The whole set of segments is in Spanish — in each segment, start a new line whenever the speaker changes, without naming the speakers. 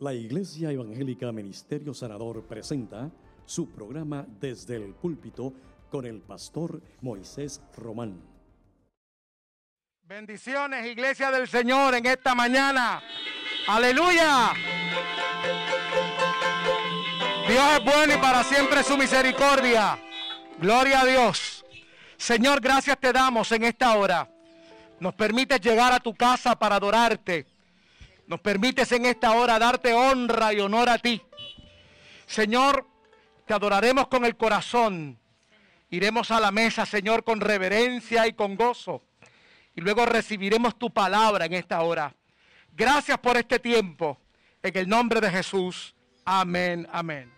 La Iglesia Evangélica Ministerio Sanador presenta su programa Desde el Púlpito con el pastor Moisés Román.
Bendiciones, Iglesia del Señor, en esta mañana. Aleluya. Dios es bueno y para siempre su misericordia. Gloria a Dios. Señor, gracias te damos en esta hora. Nos permites llegar a tu casa para adorarte. Nos permites en esta hora darte honra y honor a ti. Señor, te adoraremos con el corazón. Iremos a la mesa, Señor, con reverencia y con gozo. Y luego recibiremos tu palabra en esta hora. Gracias por este tiempo. En el nombre de Jesús. Amén, amén.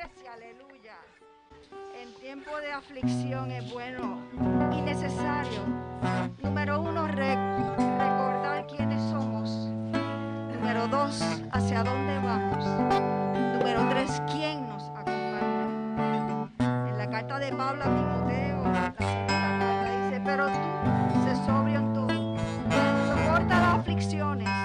aleluya. En
tiempo de aflicción es bueno y necesario, número uno, recordar quiénes somos. Número dos, hacia dónde vamos. Número tres, quién nos acompaña. En la carta de Pablo a Timoteo, la carta dice, pero tú, se sobrio en todo, soporta las aflicciones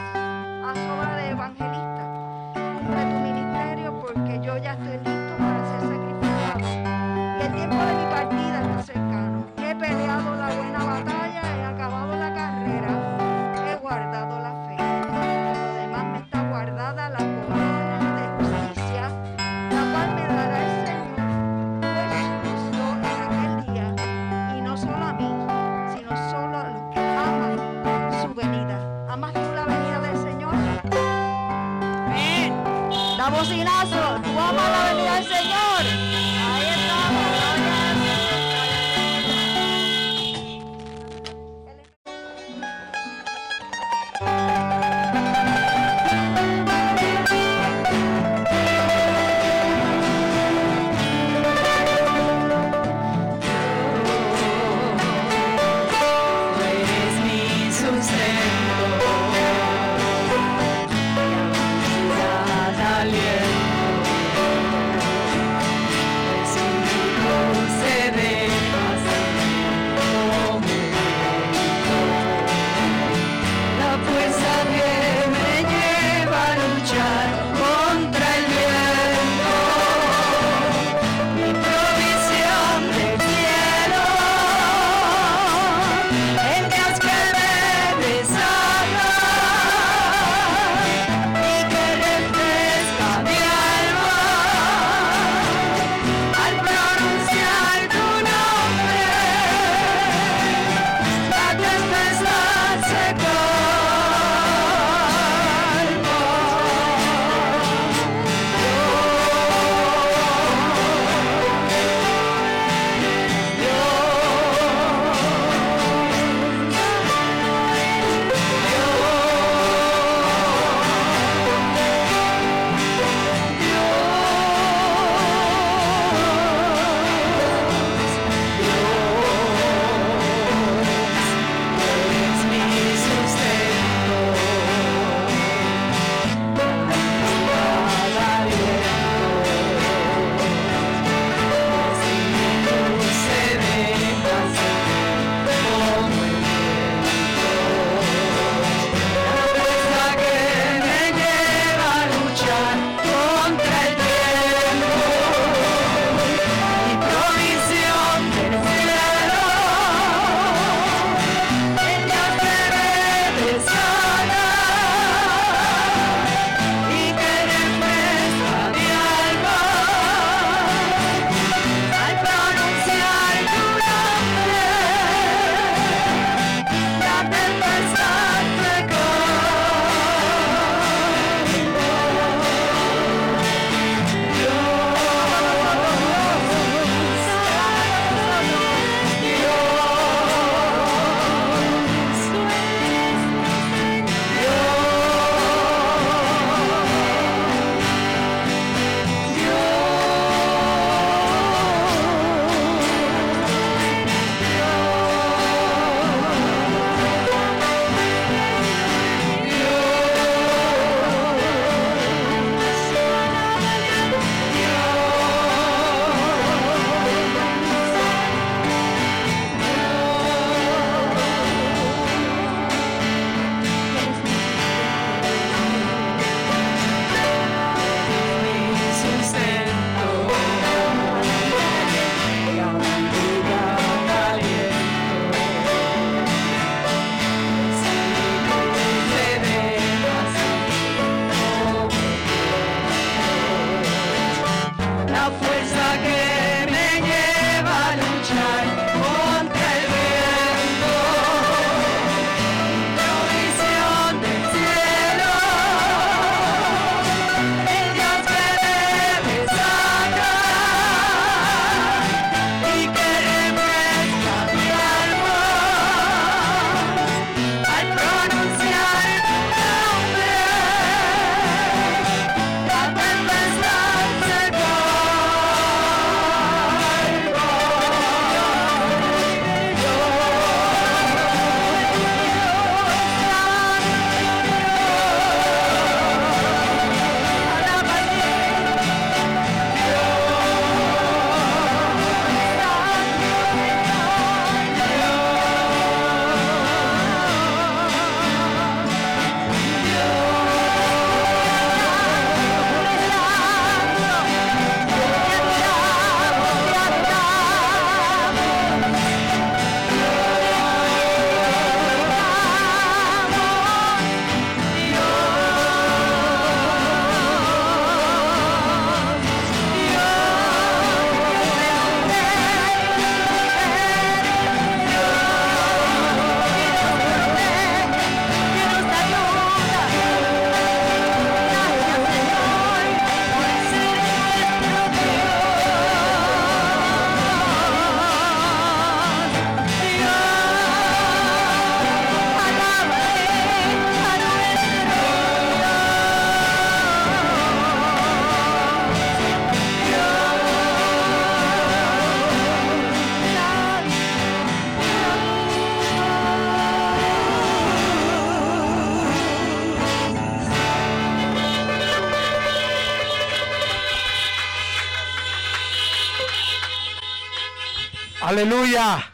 Aleluya.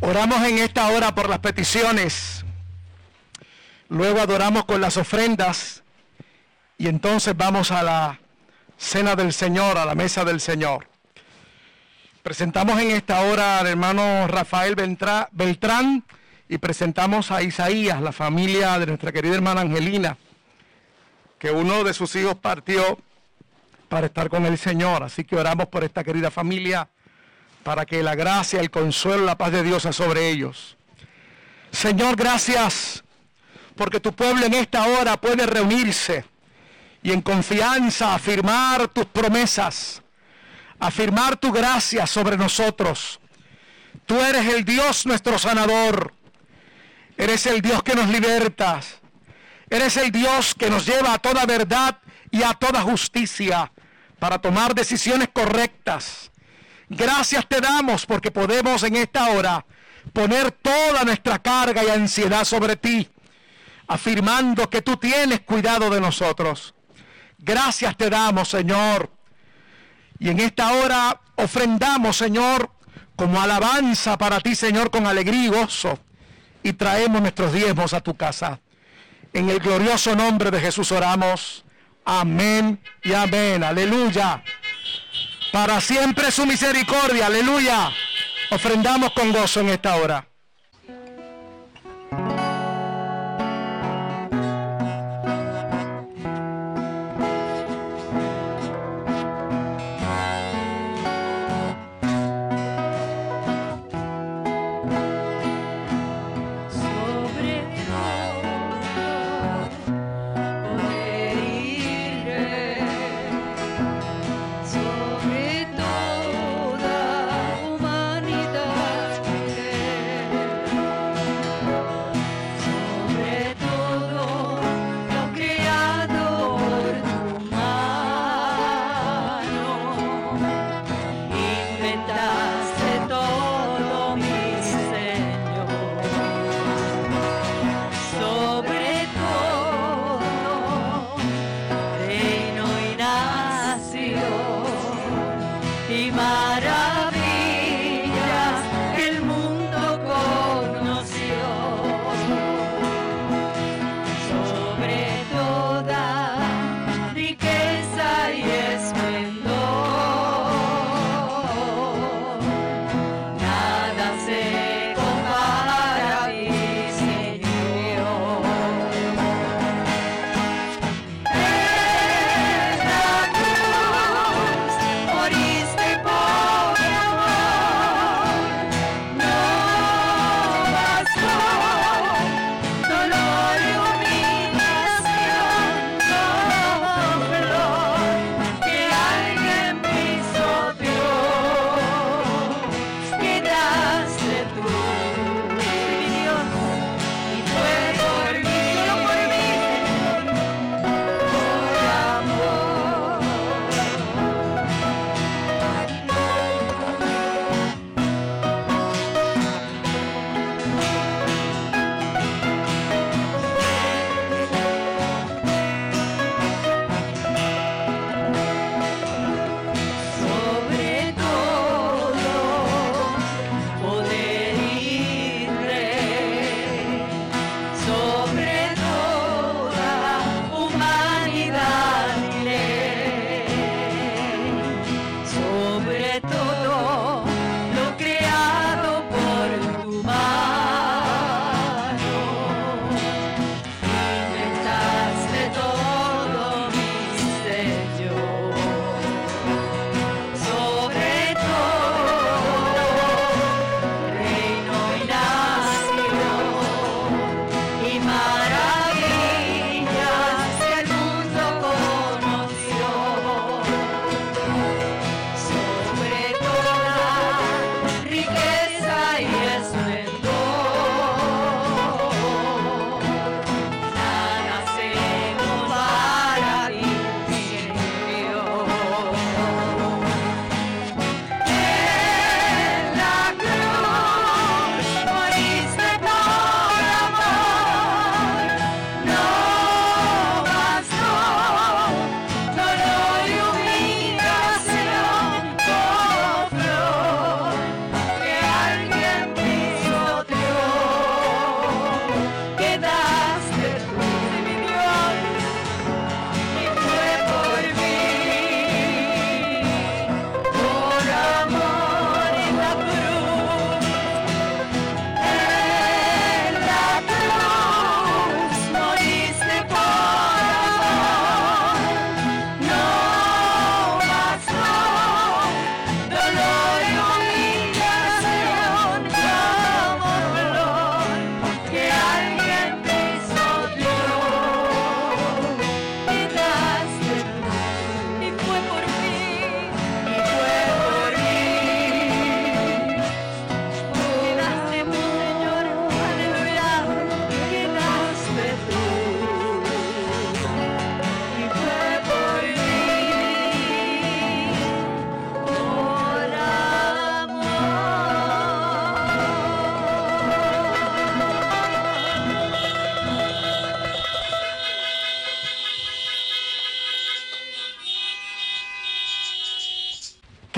Oramos en esta hora por las peticiones. Luego adoramos con las ofrendas. Y entonces vamos a la cena del Señor, a la mesa del Señor. Presentamos en esta hora al hermano Rafael Beltrá- Beltrán y presentamos a Isaías, la familia de nuestra querida hermana Angelina, que uno de sus hijos partió para estar con el Señor. Así que oramos por esta querida familia para que la gracia, el consuelo, la paz de Dios sea sobre ellos. Señor, gracias porque tu pueblo en esta hora puede reunirse y en confianza afirmar tus promesas, afirmar tu gracia sobre nosotros. Tú eres el Dios nuestro sanador, eres el Dios que nos libertas, eres el Dios que nos lleva a toda verdad y a toda justicia para tomar decisiones correctas. Gracias te damos porque podemos en esta hora poner toda nuestra carga y ansiedad sobre ti, afirmando que tú tienes cuidado de nosotros. Gracias te damos, Señor. Y en esta hora ofrendamos, Señor, como alabanza para ti, Señor, con alegría y gozo. Y traemos nuestros diezmos a tu casa. En el glorioso nombre de Jesús oramos. Amén y amén. Aleluya. Para siempre su misericordia. Aleluya. Ofrendamos con gozo en esta hora.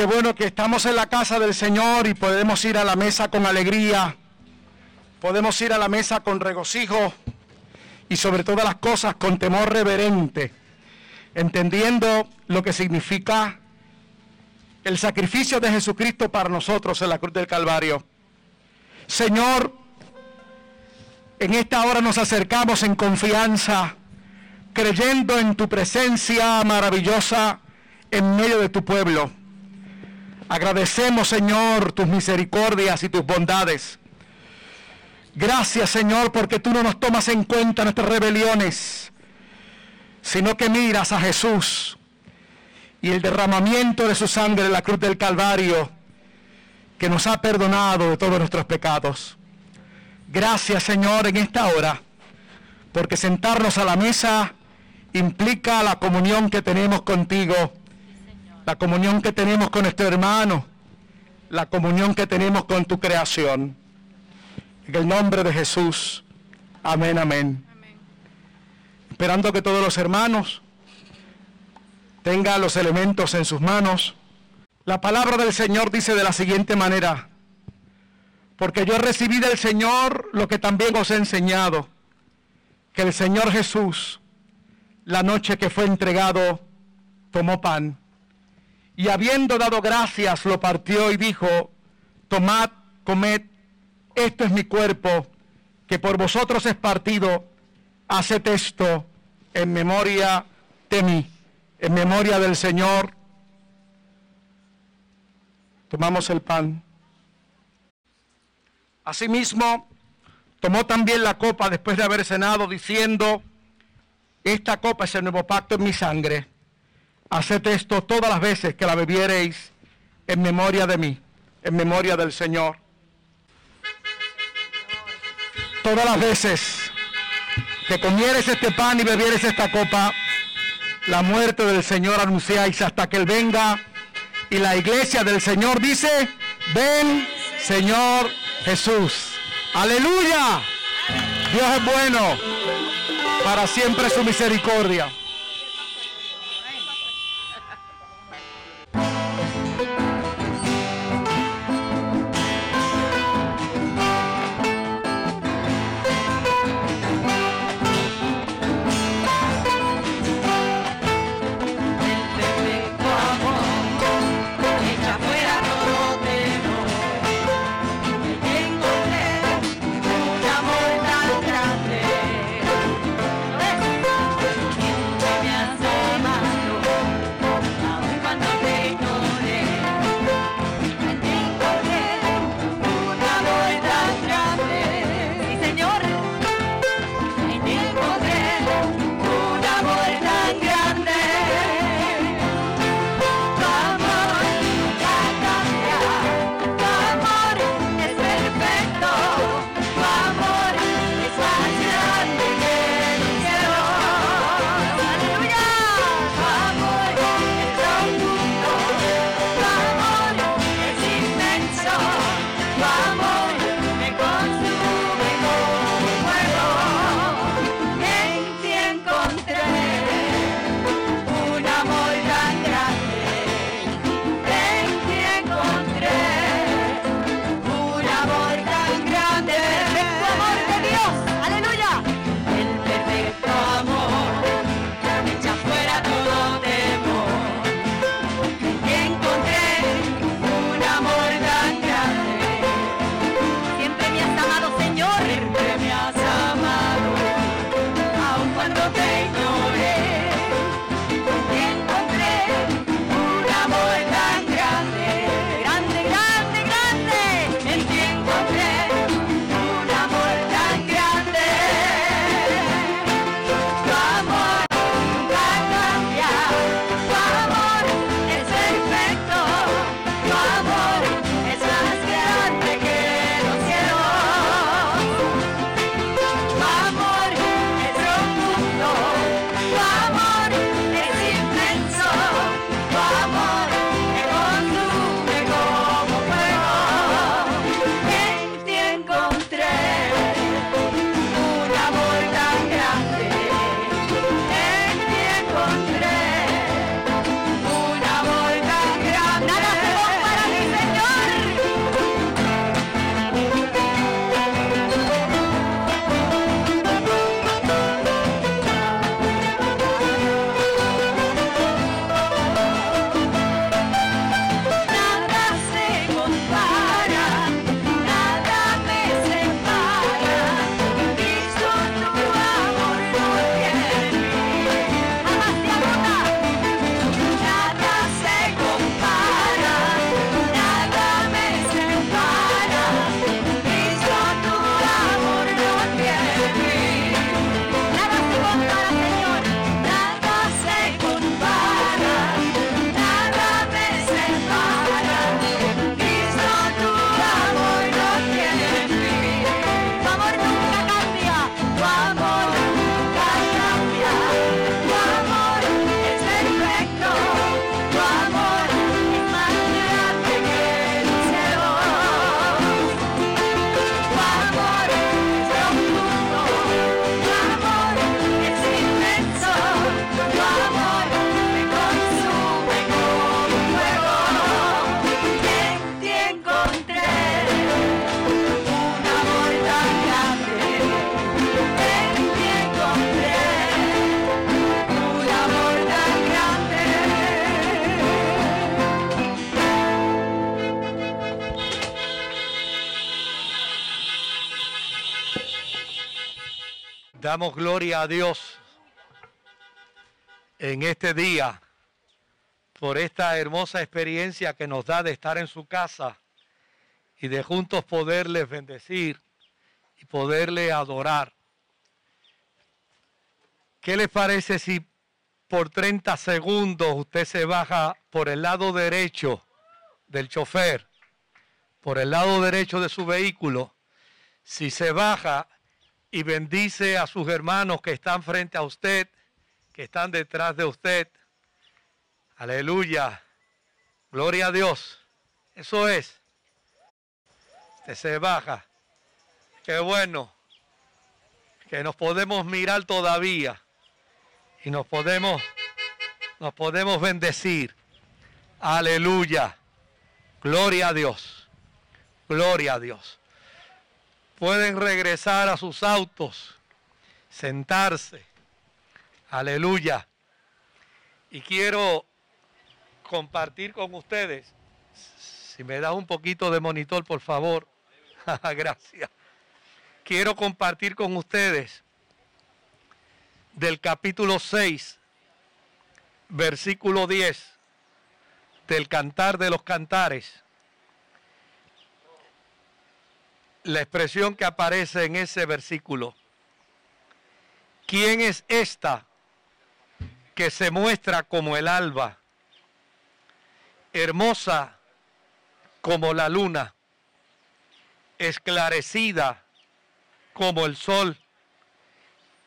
Qué bueno que estamos en la casa del Señor y podemos ir a la mesa con alegría, podemos ir a la mesa con regocijo y sobre todas las cosas con temor reverente, entendiendo lo que significa el sacrificio de Jesucristo para nosotros en la cruz del Calvario. Señor, en esta hora nos acercamos en confianza, creyendo en tu presencia maravillosa en medio de tu pueblo. Agradecemos, Señor, tus misericordias y tus bondades. Gracias, Señor, porque tú no nos tomas en cuenta nuestras rebeliones, sino que miras a Jesús y el derramamiento de su sangre en la cruz del Calvario, que nos ha perdonado de todos nuestros pecados. Gracias, Señor, en esta hora, porque sentarnos a la mesa implica la comunión que tenemos contigo, la comunión que tenemos con nuestro hermano, la comunión que tenemos con tu creación. En el nombre de Jesús. Amén, amén. Esperando que todos los hermanos tengan los elementos en sus manos. La palabra del Señor dice de la siguiente manera, porque yo recibí del Señor lo que también os he enseñado, que el Señor Jesús, la noche que fue entregado, tomó pan y habiendo dado gracias lo partió y dijo, tomad, comed, esto es mi cuerpo, que por vosotros es partido, haced esto en memoria de mí, en memoria del Señor. Tomamos el pan. Asimismo, tomó también la copa después de haber cenado, diciendo, esta copa es el nuevo pacto en mi sangre. Haced esto todas las veces que la bebiereis en memoria de mí, en memoria del Señor. Todas las veces que comieres este pan y bebieres esta copa, la muerte del Señor anunciáis hasta que Él venga. Y la iglesia del Señor dice, ven Señor Jesús. Aleluya. Dios es bueno. Para siempre su misericordia.
Damos gloria a Dios en este día por esta hermosa experiencia que nos da de estar en su casa y de juntos poderles bendecir y poderle adorar. ¿Qué les parece si por 30 segundos usted se baja por el lado derecho del chofer, por el lado derecho de su vehículo? Si se baja y bendice a sus hermanos que están frente a usted, que están detrás de usted. Aleluya. Gloria a Dios. Eso es. Usted se baja. Qué bueno. Que nos podemos mirar todavía. Y nos podemos, nos podemos bendecir. Aleluya. Gloria a Dios. Gloria a Dios pueden regresar a sus autos, sentarse. Aleluya. Y quiero compartir con ustedes, si me da un poquito de monitor, por favor. Gracias. Quiero compartir con ustedes del capítulo 6, versículo 10, del Cantar de los Cantares la expresión que aparece en ese versículo. ¿Quién es esta que se muestra como el alba, hermosa como la luna, esclarecida como el sol,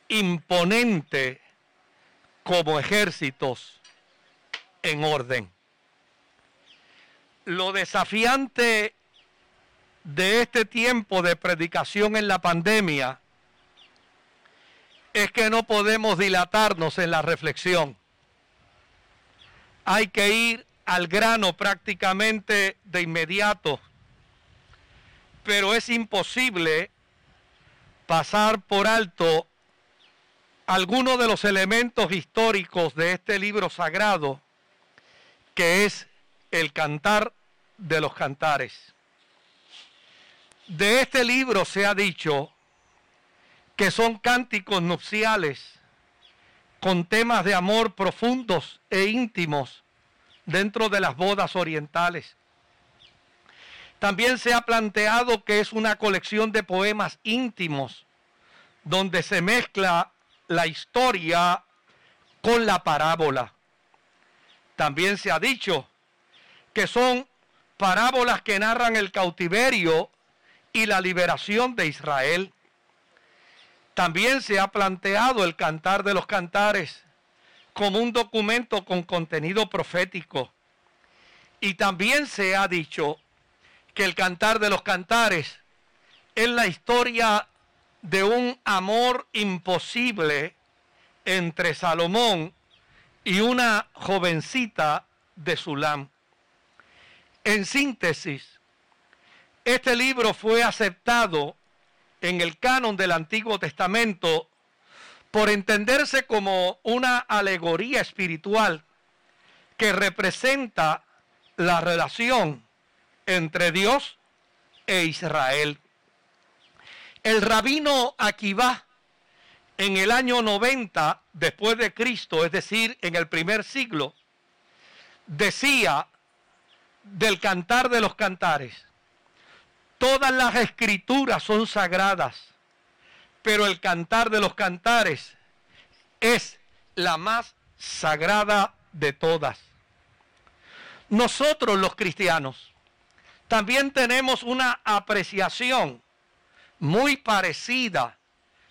imponente como ejércitos en orden? Lo desafiante de este tiempo de predicación en la pandemia es que no podemos dilatarnos en la reflexión. Hay que ir al grano prácticamente de inmediato, pero es imposible pasar por alto algunos de los elementos históricos de este libro sagrado, que es el cantar de los cantares. De este libro se ha dicho que son cánticos nupciales con temas de amor profundos e íntimos dentro de las bodas orientales. También se ha planteado que es una colección de poemas íntimos donde se mezcla la historia con la parábola. También se ha dicho que son parábolas que narran el cautiverio y la liberación de Israel. También se ha planteado el Cantar de los Cantares como un documento con contenido profético. Y también se ha dicho que el Cantar de los Cantares es la historia de un amor imposible entre Salomón y una jovencita de Sulam. En síntesis, este libro fue aceptado en el canon del Antiguo Testamento por entenderse como una alegoría espiritual que representa la relación entre Dios e Israel. El rabino Akiva en el año 90 después de Cristo, es decir, en el primer siglo, decía del cantar de los cantares, Todas las escrituras son sagradas, pero el cantar de los cantares es la más sagrada de todas. Nosotros los cristianos también tenemos una apreciación muy parecida,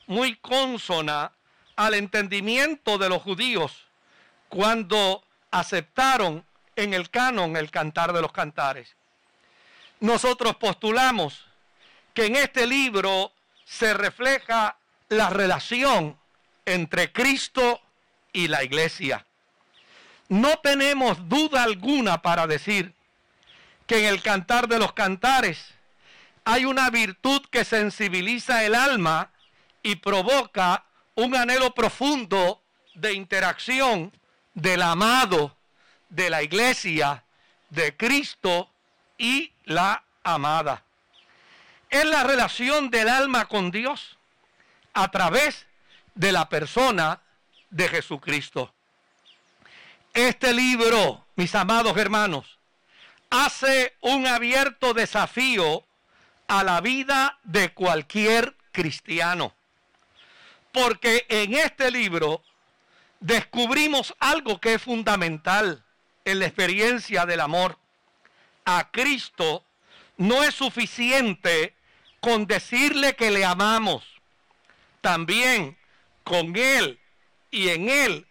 muy consona al entendimiento de los judíos cuando aceptaron en el canon el cantar de los cantares nosotros postulamos que en este libro se refleja la relación entre Cristo y la iglesia. No tenemos duda alguna para decir que en el cantar de los cantares hay una virtud que sensibiliza el alma y provoca un anhelo profundo de interacción del amado, de la iglesia, de Cristo y la amada. Es la relación del alma con Dios a través de la persona de Jesucristo. Este libro, mis amados hermanos, hace un abierto desafío a la vida de cualquier cristiano. Porque en este libro descubrimos algo que es fundamental en la experiencia del amor. A Cristo no es suficiente con decirle que le amamos. También con Él y en Él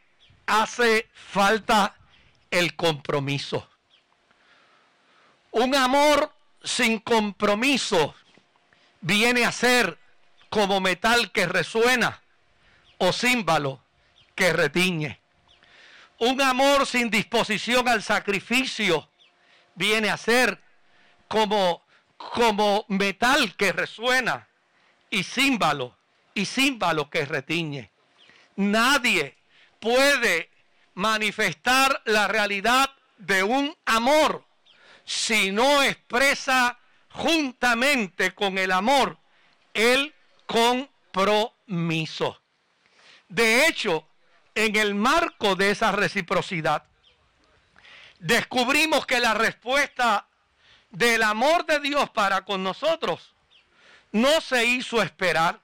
hace falta el compromiso. Un amor sin compromiso viene a ser como metal que resuena o címbalo que retiñe. Un amor sin disposición al sacrificio viene a ser como, como metal que resuena y címbalo y címbalo que retiñe. Nadie puede manifestar la realidad de un amor si no expresa juntamente con el amor el compromiso. De hecho, en el marco de esa reciprocidad, descubrimos que la respuesta del amor de Dios para con nosotros no se hizo esperar.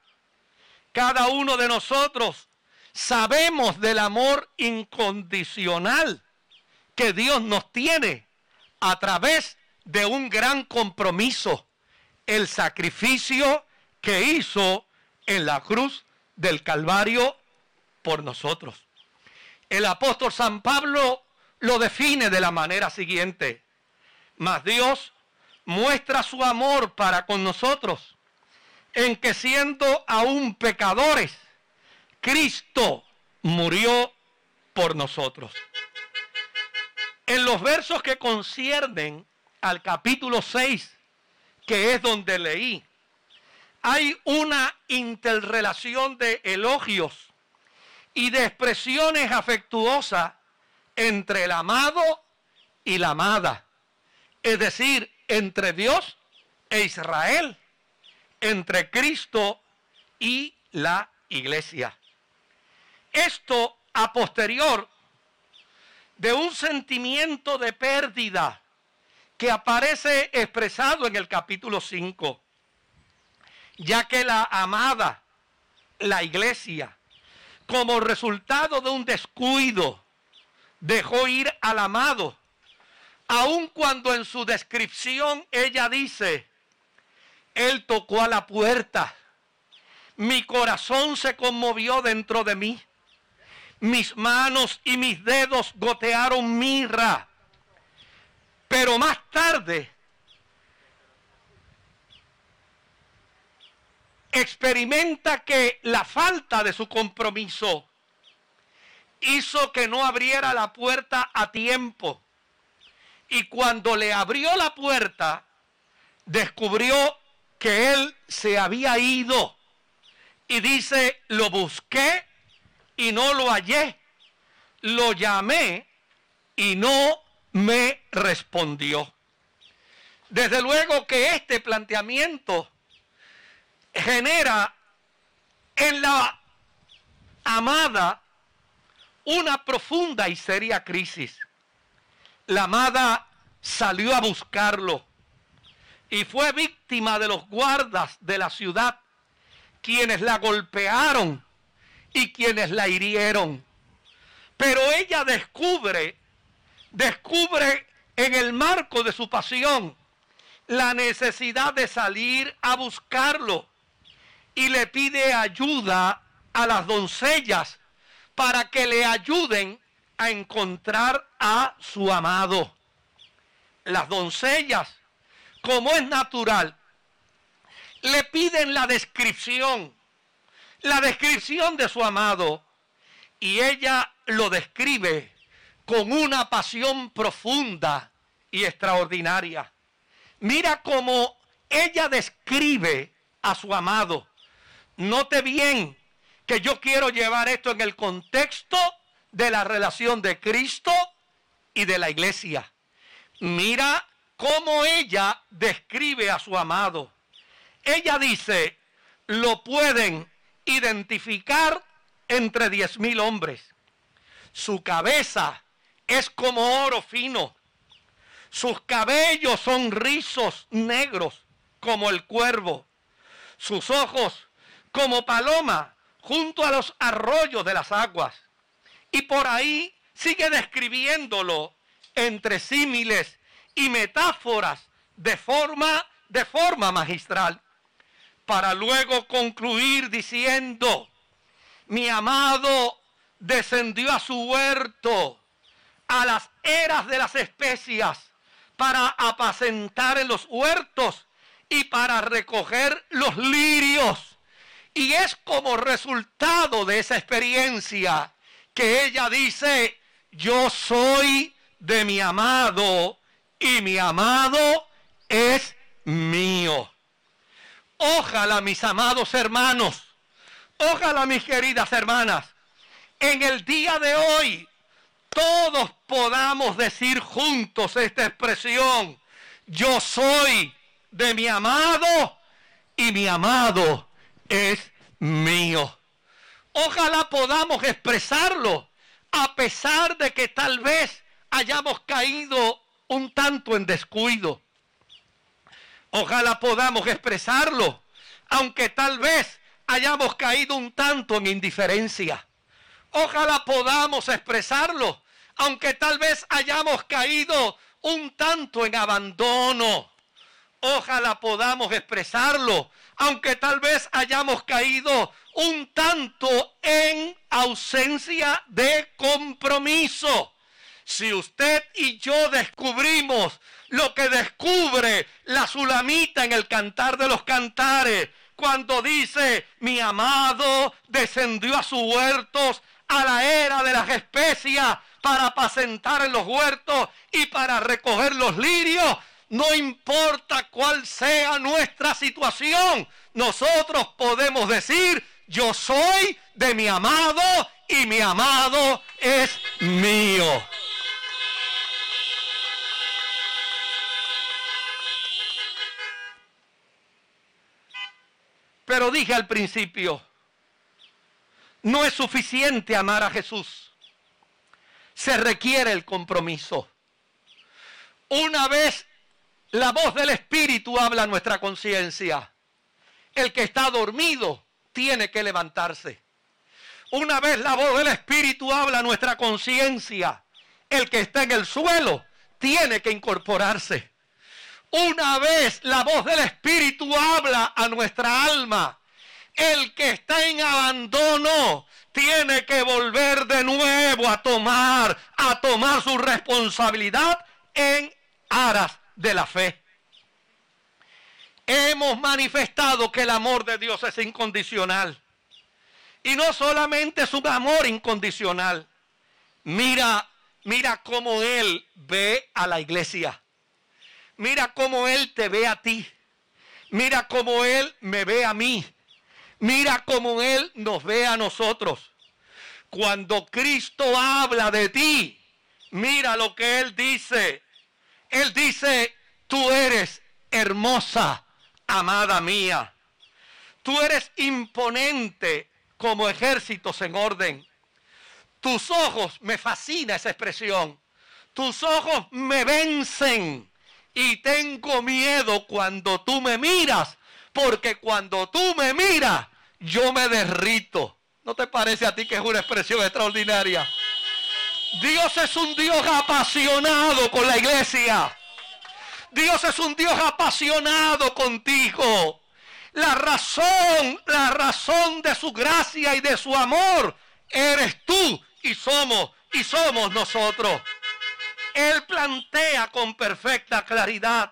Cada uno de nosotros sabemos del amor incondicional que Dios nos tiene a través de un gran compromiso, el sacrificio que hizo en la cruz del Calvario por nosotros. El apóstol San Pablo lo define de la manera siguiente. Mas Dios muestra su amor para con nosotros en que siendo aún pecadores, Cristo murió por nosotros. En los versos que conciernen al capítulo 6, que es donde leí, hay una interrelación de elogios y de expresiones afectuosas entre el amado y la amada. Es decir, entre Dios e Israel, entre Cristo y la iglesia. Esto a posterior de un sentimiento de pérdida que aparece expresado en el capítulo 5, ya que la amada, la iglesia, como resultado de un descuido, dejó ir al amado, aun cuando en su descripción ella dice, él tocó a la puerta, mi corazón se conmovió dentro de mí, mis manos y mis dedos gotearon mirra, pero más tarde experimenta que la falta de su compromiso hizo que no abriera la puerta a tiempo. Y cuando le abrió la puerta, descubrió que él se había ido. Y dice, lo busqué y no lo hallé. Lo llamé y no me respondió. Desde luego que este planteamiento genera en la amada una profunda y seria crisis. La amada salió a buscarlo y fue víctima de los guardas de la ciudad, quienes la golpearon y quienes la hirieron. Pero ella descubre, descubre en el marco de su pasión la necesidad de salir a buscarlo y le pide ayuda a las doncellas para que le ayuden a encontrar a su amado. Las doncellas, como es natural, le piden la descripción, la descripción de su amado, y ella lo describe con una pasión profunda y extraordinaria. Mira cómo ella describe a su amado. Note bien que yo quiero llevar esto en el contexto de la relación de Cristo y de la iglesia. Mira cómo ella describe a su amado. Ella dice, lo pueden identificar entre diez mil hombres. Su cabeza es como oro fino. Sus cabellos son rizos negros como el cuervo. Sus ojos como paloma junto a los arroyos de las aguas. Y por ahí sigue describiéndolo entre símiles y metáforas de forma, de forma magistral, para luego concluir diciendo, mi amado descendió a su huerto, a las eras de las especias, para apacentar en los huertos y para recoger los lirios. Y es como resultado de esa experiencia que ella dice, yo soy de mi amado y mi amado es mío. Ojalá mis amados hermanos, ojalá mis queridas hermanas, en el día de hoy todos podamos decir juntos esta expresión, yo soy de mi amado y mi amado es mío. Ojalá podamos expresarlo a pesar de que tal vez hayamos caído un tanto en descuido. Ojalá podamos expresarlo, aunque tal vez hayamos caído un tanto en indiferencia. Ojalá podamos expresarlo, aunque tal vez hayamos caído un tanto en abandono. Ojalá podamos expresarlo, aunque tal vez hayamos caído un tanto en ausencia de compromiso. Si usted y yo descubrimos lo que descubre la sulamita en el cantar de los cantares, cuando dice, mi amado descendió a sus huertos a la era de las especias para apacentar en los huertos y para recoger los lirios, no importa cuál sea nuestra situación, nosotros podemos decir, yo soy de mi amado y mi amado es mío. Pero dije al principio, no es suficiente amar a Jesús. Se requiere el compromiso. Una vez la voz del Espíritu habla a nuestra conciencia. El que está dormido tiene que levantarse. Una vez la voz del Espíritu habla a nuestra conciencia. El que está en el suelo tiene que incorporarse. Una vez la voz del Espíritu habla a nuestra alma. El que está en abandono tiene que volver de nuevo a tomar, a tomar su responsabilidad en aras de la fe. Hemos manifestado que el amor de Dios es incondicional. Y no solamente es un amor incondicional. Mira, mira cómo Él ve a la iglesia. Mira cómo Él te ve a ti. Mira cómo Él me ve a mí. Mira cómo Él nos ve a nosotros. Cuando Cristo habla de ti, mira lo que Él dice. Él dice, tú eres hermosa, amada mía. Tú eres imponente como ejércitos en orden. Tus ojos, me fascina esa expresión. Tus ojos me vencen y tengo miedo cuando tú me miras, porque cuando tú me miras, yo me derrito. ¿No te parece a ti que es una expresión extraordinaria? Dios es un Dios apasionado con la iglesia. Dios es un Dios apasionado contigo. La razón, la razón de su gracia y de su amor eres tú y somos y somos nosotros. Él plantea con perfecta claridad.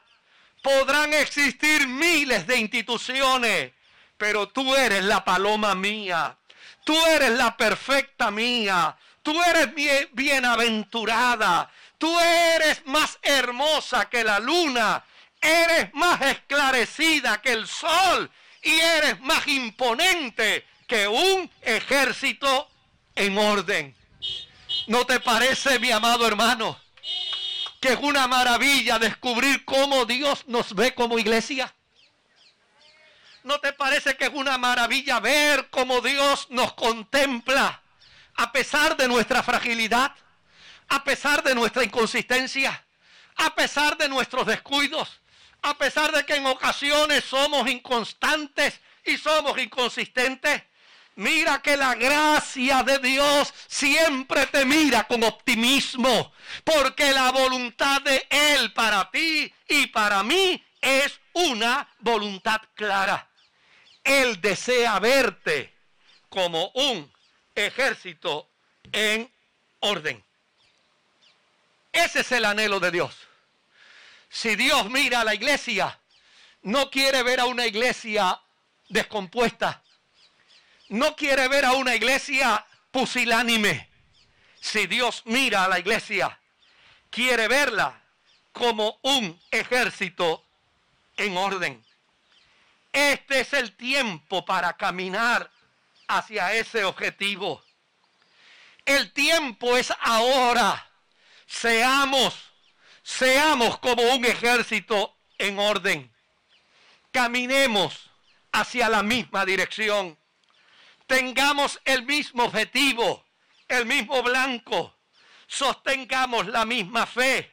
Podrán existir miles de instituciones, pero tú eres la paloma mía. Tú eres la perfecta mía. Tú eres bienaventurada. Tú eres más hermosa que la luna. Eres más esclarecida que el sol. Y eres más imponente que un ejército en orden. ¿No te parece, mi amado hermano, que es una maravilla descubrir cómo Dios nos ve como iglesia? ¿No te parece que es una maravilla ver cómo Dios nos contempla a pesar de nuestra fragilidad, a pesar de nuestra inconsistencia, a pesar de nuestros descuidos, a pesar de que en ocasiones somos inconstantes y somos inconsistentes? Mira que la gracia de Dios siempre te mira con optimismo, porque la voluntad de Él para ti y para mí es una voluntad clara. Él desea verte como un ejército en orden. Ese es el anhelo de Dios. Si Dios mira a la iglesia, no quiere ver a una iglesia descompuesta. No quiere ver a una iglesia pusilánime. Si Dios mira a la iglesia, quiere verla como un ejército en orden. Este es el tiempo para caminar hacia ese objetivo. El tiempo es ahora. Seamos, seamos como un ejército en orden. Caminemos hacia la misma dirección. Tengamos el mismo objetivo, el mismo blanco. Sostengamos la misma fe.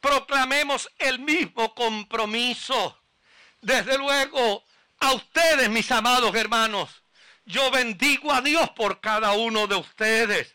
Proclamemos el mismo compromiso. Desde luego, a ustedes, mis amados hermanos, yo bendigo a Dios por cada uno de ustedes.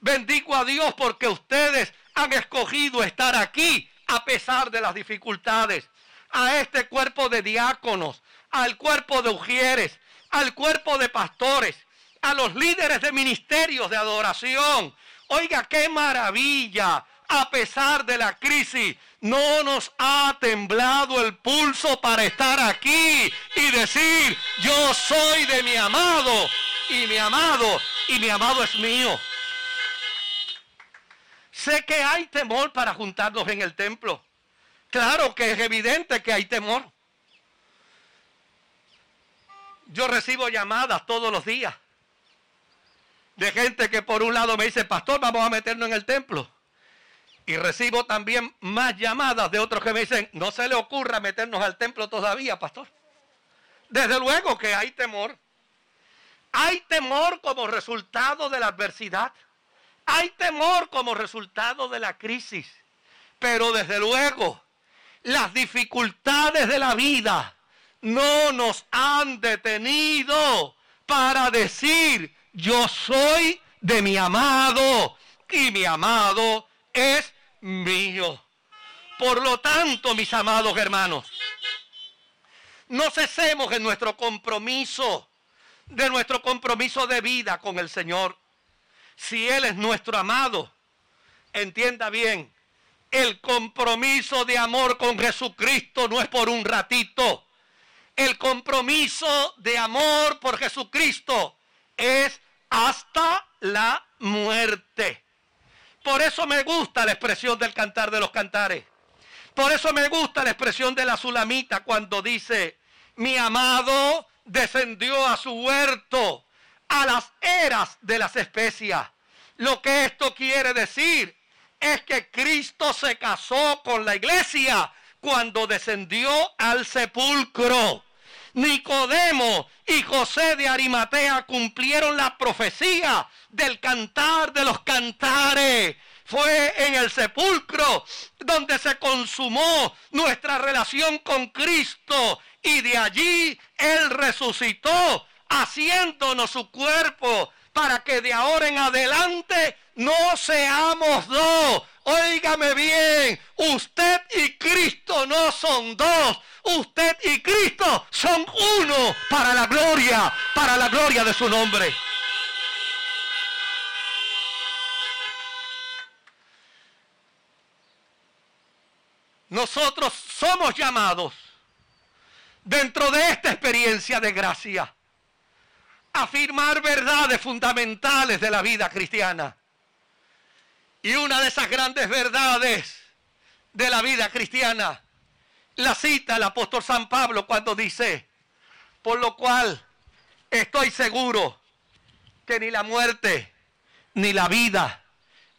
Bendigo a Dios porque ustedes han escogido estar aquí a pesar de las dificultades. A este cuerpo de diáconos, al cuerpo de ujieres, al cuerpo de pastores, a los líderes de ministerios de adoración. Oiga, qué maravilla. A pesar de la crisis, no nos ha temblado el pulso para estar aquí y decir, yo soy de mi amado y mi amado y mi amado es mío. Sé que hay temor para juntarnos en el templo. Claro que es evidente que hay temor. Yo recibo llamadas todos los días de gente que por un lado me dice, pastor, vamos a meternos en el templo. Y recibo también más llamadas de otros que me dicen, no se le ocurra meternos al templo todavía, pastor. Desde luego que hay temor. Hay temor como resultado de la adversidad. Hay temor como resultado de la crisis. Pero desde luego, las dificultades de la vida no nos han detenido para decir, yo soy de mi amado y mi amado es mío. Por lo tanto, mis amados hermanos, no cesemos en nuestro compromiso, de nuestro compromiso de vida con el Señor. Si Él es nuestro amado, entienda bien, el compromiso de amor con Jesucristo no es por un ratito. El compromiso de amor por Jesucristo es hasta la muerte. Por eso me gusta la expresión del cantar de los cantares. Por eso me gusta la expresión de la sulamita cuando dice, mi amado descendió a su huerto, a las eras de las especias. Lo que esto quiere decir es que Cristo se casó con la iglesia cuando descendió al sepulcro. Nicodemo y José de Arimatea cumplieron la profecía del cantar de los cantares. Fue en el sepulcro donde se consumó nuestra relación con Cristo y de allí Él resucitó haciéndonos su cuerpo para que de ahora en adelante no seamos dos. Óigame bien, usted y Cristo no son dos. Usted y Cristo son uno para la gloria, para la gloria de su nombre. Nosotros somos llamados dentro de esta experiencia de gracia afirmar verdades fundamentales de la vida cristiana. Y una de esas grandes verdades de la vida cristiana la cita el apóstol San Pablo cuando dice, por lo cual estoy seguro que ni la muerte, ni la vida,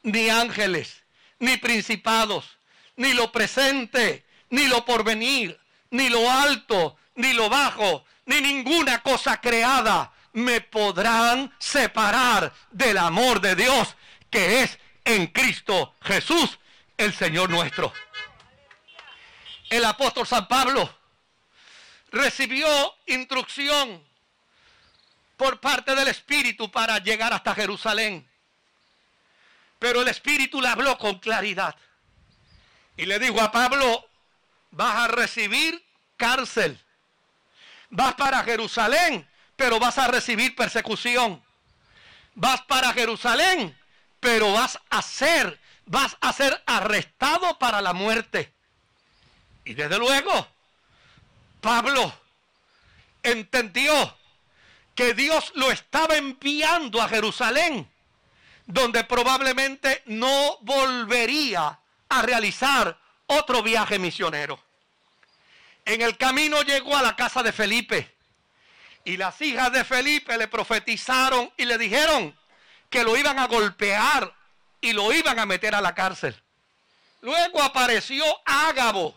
ni ángeles, ni principados, ni lo presente, ni lo porvenir, ni lo alto, ni lo bajo, ni ninguna cosa creada me podrán separar del amor de Dios que es en Cristo Jesús, el Señor nuestro. El apóstol San Pablo recibió instrucción por parte del Espíritu para llegar hasta Jerusalén. Pero el Espíritu le habló con claridad. Y le dijo a Pablo, vas a recibir cárcel. Vas para Jerusalén, pero vas a recibir persecución. Vas para Jerusalén, pero vas a ser, vas a ser arrestado para la muerte. Y desde luego, Pablo entendió que Dios lo estaba enviando a Jerusalén, donde probablemente no volvería a realizar otro viaje misionero. En el camino llegó a la casa de Felipe y las hijas de Felipe le profetizaron y le dijeron que lo iban a golpear y lo iban a meter a la cárcel. Luego apareció Ágabo,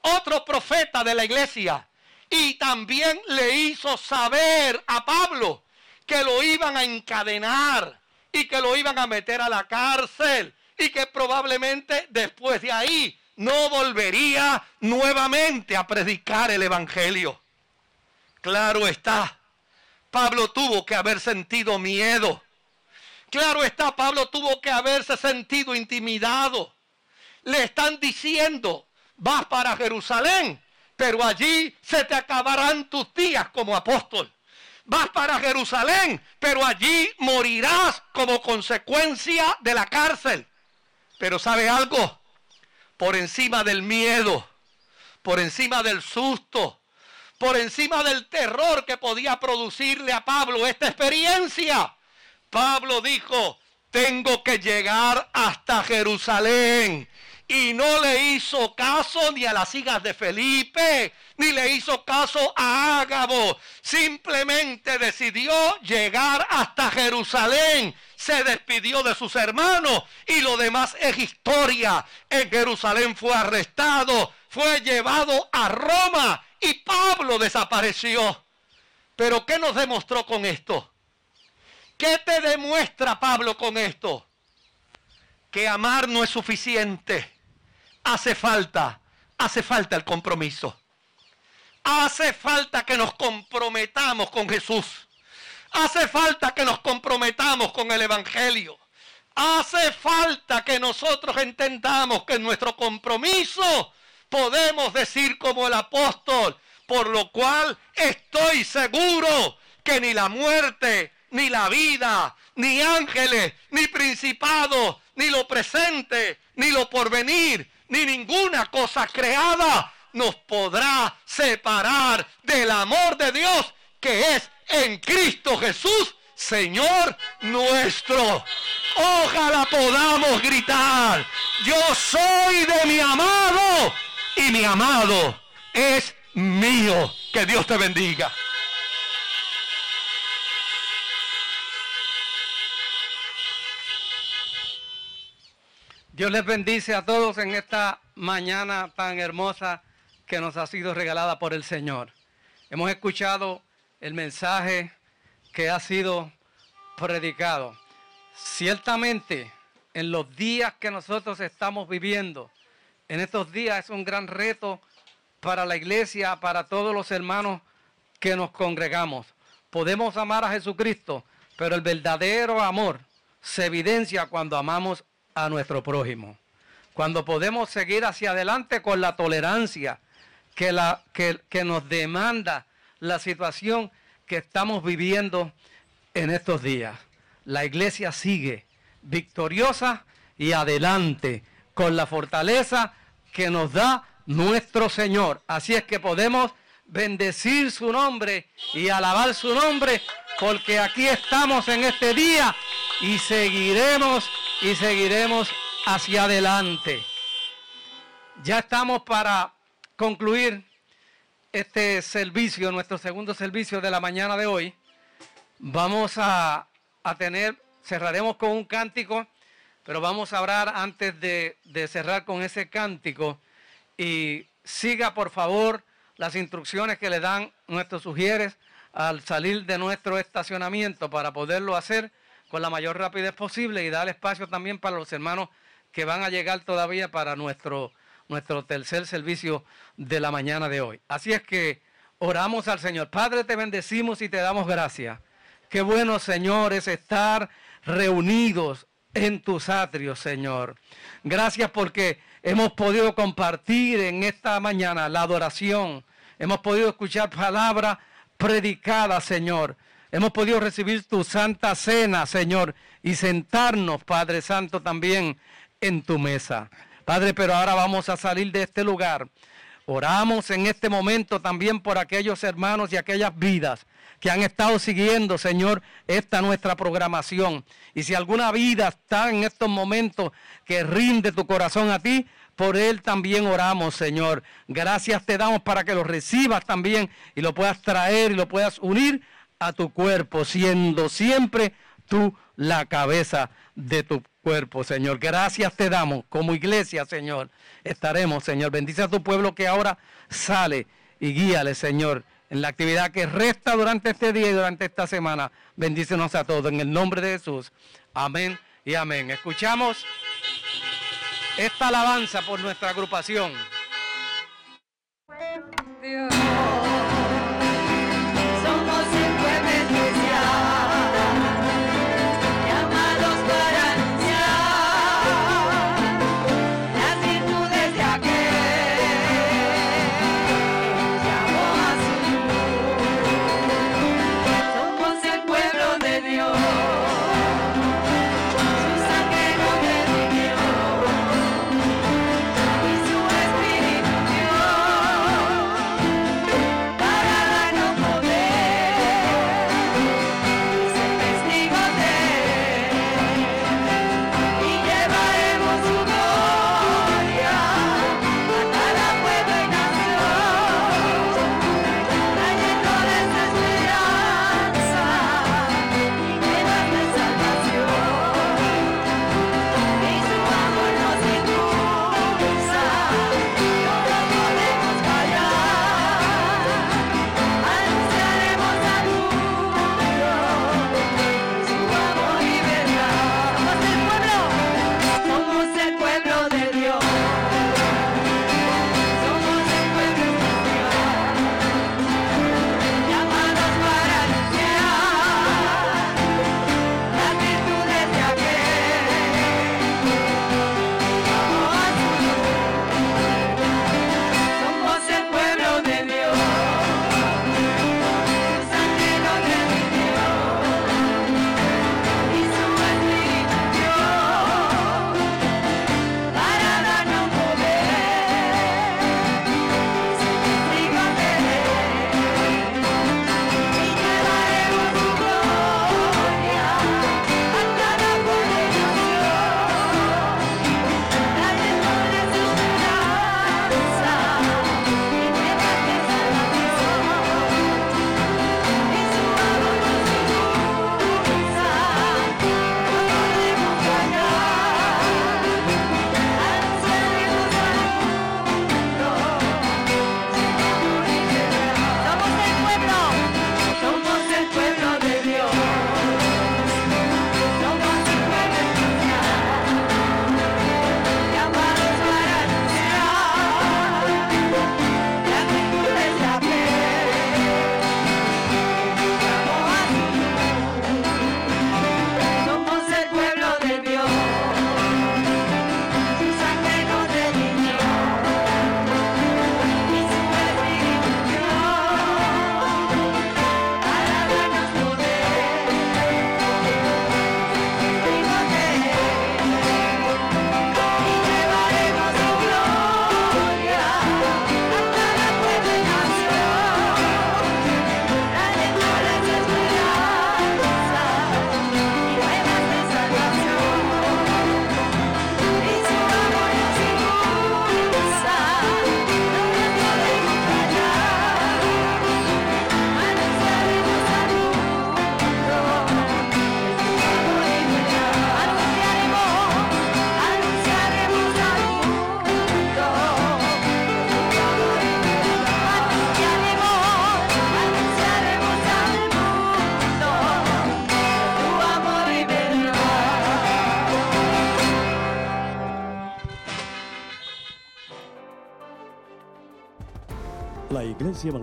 otro profeta de la iglesia, y también le hizo saber a Pablo que lo iban a encadenar y que lo iban a meter a la cárcel y que probablemente después de ahí no volvería nuevamente a predicar el Evangelio. Claro está, Pablo tuvo que haber sentido miedo. Claro está, Pablo tuvo que haberse sentido intimidado. Le están diciendo, vas para Jerusalén, pero allí se te acabarán tus días como apóstol. Vas para Jerusalén, pero allí morirás como consecuencia de la cárcel. Pero ¿sabe algo? Por encima del miedo, por encima del susto, por encima del terror que podía producirle a Pablo esta experiencia, Pablo dijo, tengo que llegar hasta Jerusalén y no le hizo caso ni a las hijas de Felipe, ni le hizo caso a Ágabo. Simplemente decidió llegar hasta Jerusalén. Se despidió de sus hermanos y lo demás es historia. En Jerusalén fue arrestado, fue llevado a Roma y Pablo desapareció. Pero ¿qué nos demostró con esto? ¿Qué te demuestra Pablo con esto? Que amar no es suficiente hace falta, hace falta el compromiso. Hace falta que nos comprometamos con Jesús. Hace falta que nos comprometamos con el Evangelio. Hace falta que nosotros entendamos que en nuestro compromiso podemos decir como el apóstol, por lo cual estoy seguro que ni la muerte, ni la vida, ni ángeles, ni principados, ni lo presente, ni lo porvenir, ni ninguna cosa creada nos podrá separar del amor de Dios que es en Cristo Jesús, Señor nuestro. Ojalá podamos gritar, yo soy de mi amado y mi amado es mío. Que Dios te bendiga.
Dios les bendice a todos en esta mañana tan hermosa que nos ha sido regalada por el Señor. Hemos escuchado el mensaje que ha sido predicado. Ciertamente, en los días que nosotros estamos viviendo, en estos días es un gran reto para la iglesia, para todos los hermanos que nos congregamos. Podemos amar a Jesucristo, pero el verdadero amor se evidencia cuando amamos a nuestro prójimo. Cuando podemos seguir hacia adelante con la tolerancia que, la, que, que nos demanda la situación que estamos viviendo en estos días. La iglesia sigue victoriosa y adelante con la fortaleza que nos da nuestro Señor. Así es que podemos bendecir su nombre y alabar su nombre porque aquí estamos en este día y seguiremos y seguiremos hacia adelante. Ya estamos para concluir este servicio, nuestro segundo servicio de la mañana de hoy. Vamos a, a tener, cerraremos con un cántico, pero vamos a orar antes de, de cerrar con ese cántico. Y siga por favor las instrucciones que le dan nuestros sugieres al salir de nuestro estacionamiento para poderlo hacer con la mayor rapidez posible y dar espacio también para los hermanos que van a llegar todavía para nuestro, nuestro tercer servicio de la mañana de hoy. Así es que oramos al Señor. Padre, te bendecimos y te damos gracias. Qué bueno, Señor, es estar reunidos en tus atrios, Señor. Gracias porque hemos podido compartir en esta mañana la adoración. Hemos podido escuchar palabra predicada, Señor. Hemos podido recibir tu santa cena, Señor, y sentarnos, Padre Santo, también en tu mesa. Padre, pero ahora vamos a salir de este lugar. Oramos en este momento también por aquellos hermanos y aquellas vidas que han estado siguiendo, Señor, esta nuestra programación. Y si alguna vida está en estos momentos que rinde tu corazón a ti, por él también oramos, Señor. Gracias te damos para que lo recibas también y lo puedas traer y lo puedas unir a tu cuerpo, siendo siempre tú la cabeza de tu cuerpo, Señor. Gracias te damos como iglesia, Señor. Estaremos, Señor. Bendice a tu pueblo que ahora sale y guíale, Señor, en la actividad que resta durante este día y durante esta semana. Bendícenos a todos en el nombre de Jesús. Amén y amén. Escuchamos esta alabanza por nuestra agrupación.